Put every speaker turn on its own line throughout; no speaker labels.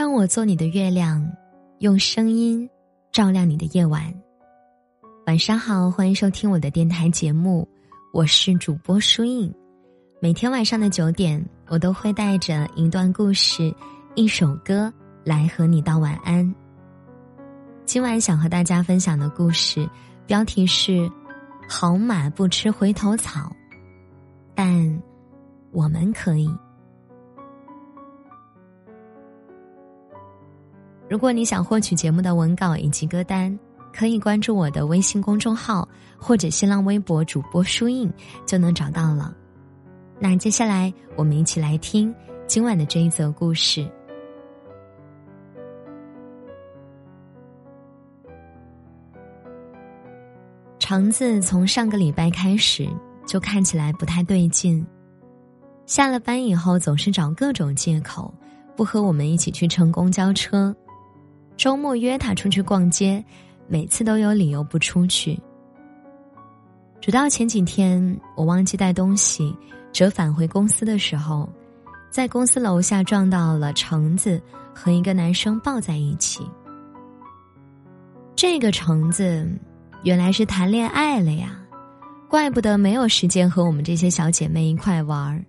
让我做你的月亮，用声音照亮你的夜晚。晚上好，欢迎收听我的电台节目，我是主播舒印。每天晚上的九点，我都会带着一段故事、一首歌来和你道晚安。今晚想和大家分享的故事标题是“好马不吃回头草”，但我们可以。如果你想获取节目的文稿以及歌单，可以关注我的微信公众号或者新浪微博主播书印，就能找到了。那接下来我们一起来听今晚的这一则故事。橙子从上个礼拜开始就看起来不太对劲，下了班以后总是找各种借口不和我们一起去乘公交车。周末约他出去逛街，每次都有理由不出去。直到前几天，我忘记带东西，折返回公司的时候，在公司楼下撞到了橙子和一个男生抱在一起。这个橙子原来是谈恋爱了呀，怪不得没有时间和我们这些小姐妹一块玩儿。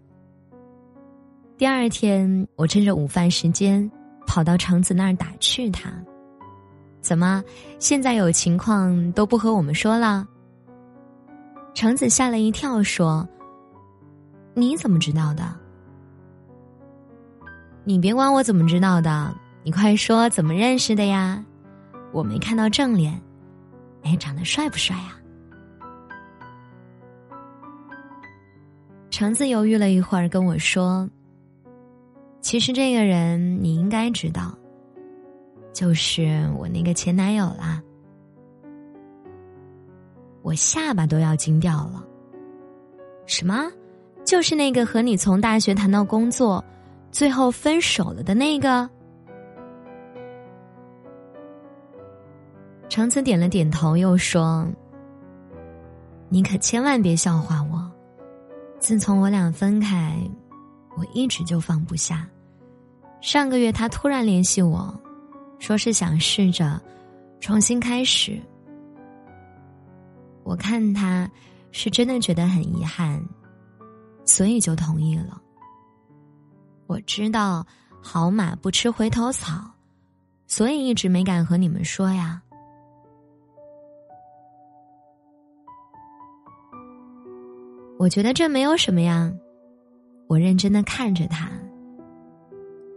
第二天，我趁着午饭时间。跑到橙子那儿打趣他：“怎么，现在有情况都不和我们说了？”橙子吓了一跳，说：“你怎么知道的？你别管我怎么知道的，你快说怎么认识的呀？我没看到正脸，哎，长得帅不帅呀？”橙子犹豫了一会儿，跟我说。其实这个人你应该知道，就是我那个前男友啦。我下巴都要惊掉了。什么？就是那个和你从大学谈到工作，最后分手了的那个？橙子点了点头，又说：“你可千万别笑话我。自从我俩分开。”我一直就放不下。上个月他突然联系我，说是想试着重新开始。我看他是真的觉得很遗憾，所以就同意了。我知道好马不吃回头草，所以一直没敢和你们说呀。我觉得这没有什么呀。我认真的看着他。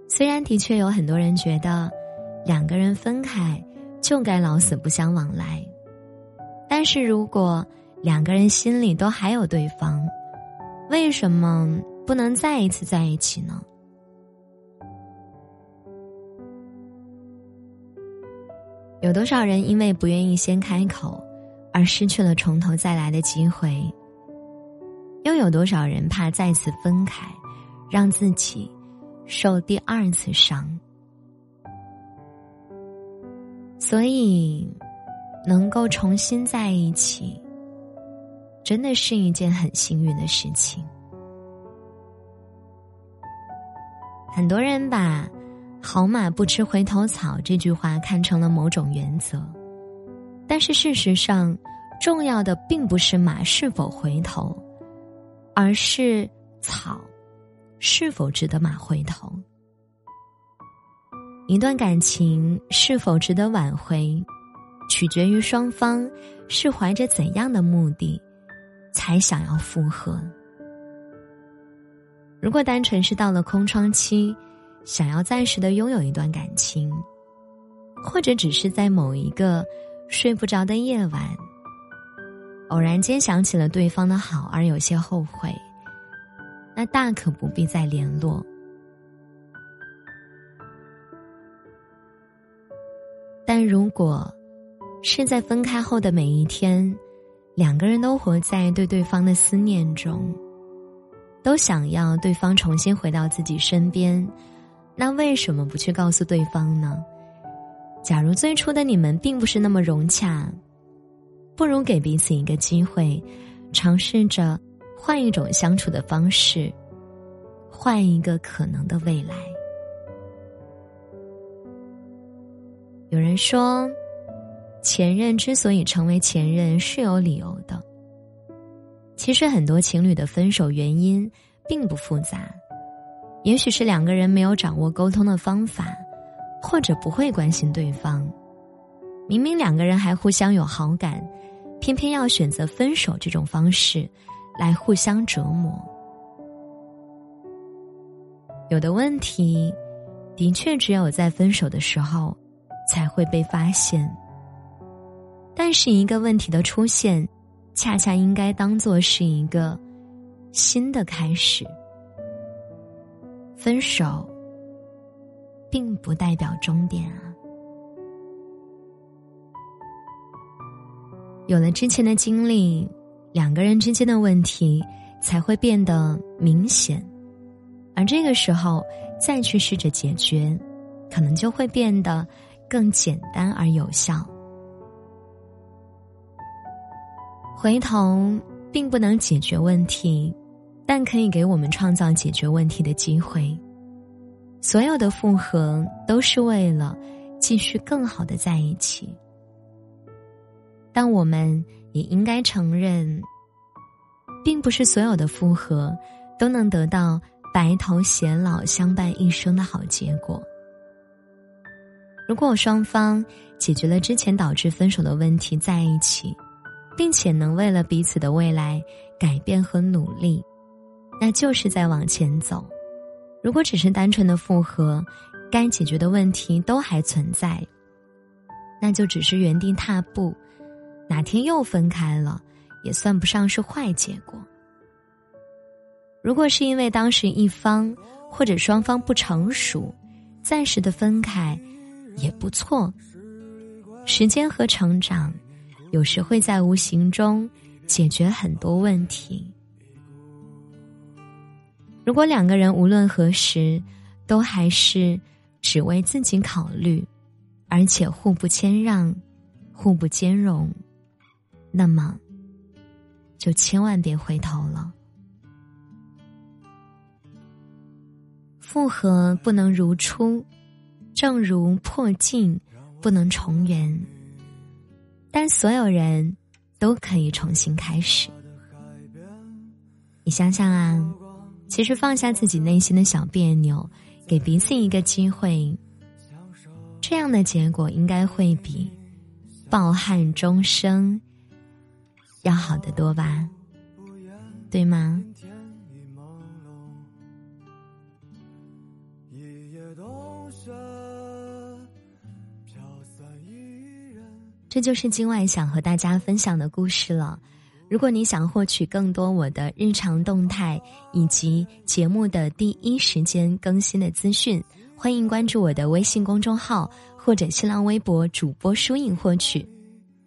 虽然的确有很多人觉得，两个人分开就该老死不相往来，但是如果两个人心里都还有对方，为什么不能再一次在一起呢？有多少人因为不愿意先开口，而失去了从头再来的机会？又有多少人怕再次分开，让自己受第二次伤？所以，能够重新在一起，真的是一件很幸运的事情。很多人把“好马不吃回头草”这句话看成了某种原则，但是事实上，重要的并不是马是否回头。而是草是否值得马回头？一段感情是否值得挽回，取决于双方是怀着怎样的目的才想要复合。如果单纯是到了空窗期，想要暂时的拥有一段感情，或者只是在某一个睡不着的夜晚。偶然间想起了对方的好而有些后悔，那大可不必再联络。但如果是在分开后的每一天，两个人都活在对对方的思念中，都想要对方重新回到自己身边，那为什么不去告诉对方呢？假如最初的你们并不是那么融洽。不如给彼此一个机会，尝试着换一种相处的方式，换一个可能的未来。有人说，前任之所以成为前任是有理由的。其实很多情侣的分手原因并不复杂，也许是两个人没有掌握沟通的方法，或者不会关心对方。明明两个人还互相有好感，偏偏要选择分手这种方式，来互相折磨。有的问题，的确只有在分手的时候，才会被发现。但是一个问题的出现。恰恰应该当做是一个新的开始。分手，并不代表终点啊。有了之前的经历，两个人之间的问题才会变得明显，而这个时候再去试着解决，可能就会变得更简单而有效。回头并不能解决问题，但可以给我们创造解决问题的机会。所有的复合都是为了继续更好的在一起，但我们也应该承认，并不是所有的复合都能得到白头偕老、相伴一生的好结果。如果双方解决了之前导致分手的问题，在一起。并且能为了彼此的未来改变和努力，那就是在往前走。如果只是单纯的复合，该解决的问题都还存在，那就只是原地踏步。哪天又分开了，也算不上是坏结果。如果是因为当时一方或者双方不成熟，暂时的分开，也不错。时间和成长。有时会在无形中解决很多问题。如果两个人无论何时都还是只为自己考虑，而且互不谦让、互不兼容，那么就千万别回头了。复合不能如初，正如破镜不能重圆。但所有人都可以重新开始。你想想啊，其实放下自己内心的小别扭，给彼此一个机会，这样的结果应该会比抱憾终生要好得多吧？对吗？这就是今晚想和大家分享的故事了。如果你想获取更多我的日常动态以及节目的第一时间更新的资讯，欢迎关注我的微信公众号或者新浪微博主播书影获取。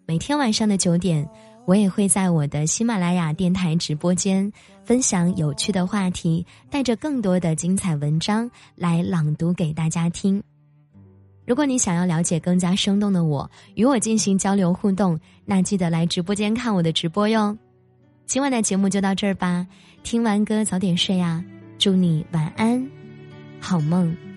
每天晚上的九点，我也会在我的喜马拉雅电台直播间分享有趣的话题，带着更多的精彩文章来朗读给大家听。如果你想要了解更加生动的我，与我进行交流互动，那记得来直播间看我的直播哟。今晚的节目就到这儿吧，听完歌早点睡呀，祝你晚安，好梦。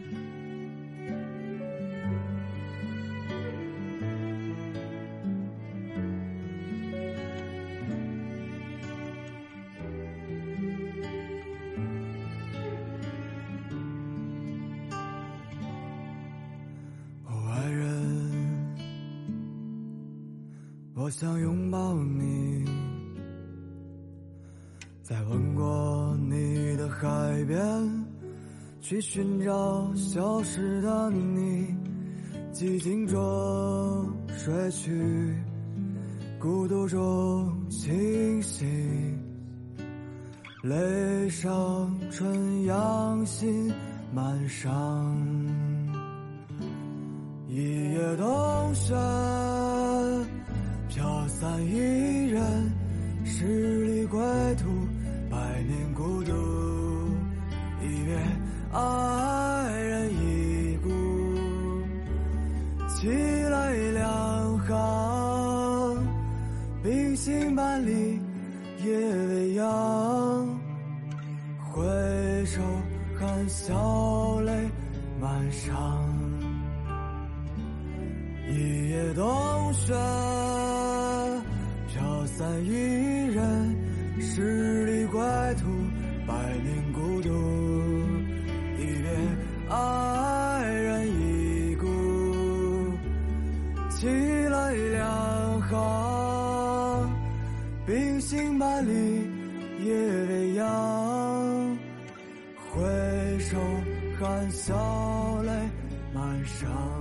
想拥抱你，在吻过你的海边，去寻找消失的你。寂静中睡去，孤独中清醒，泪上春阳心满上，一夜冬雪。飘散一人，十里归途，百年孤独。一别，爱人已故。凄泪两行，冰心半里，夜未央。回首看笑泪满裳。一夜冬雪，散一人，十里归途，百年孤独。一别爱人已故，凄泪两行，冰心万里夜未央。回首含笑泪满裳。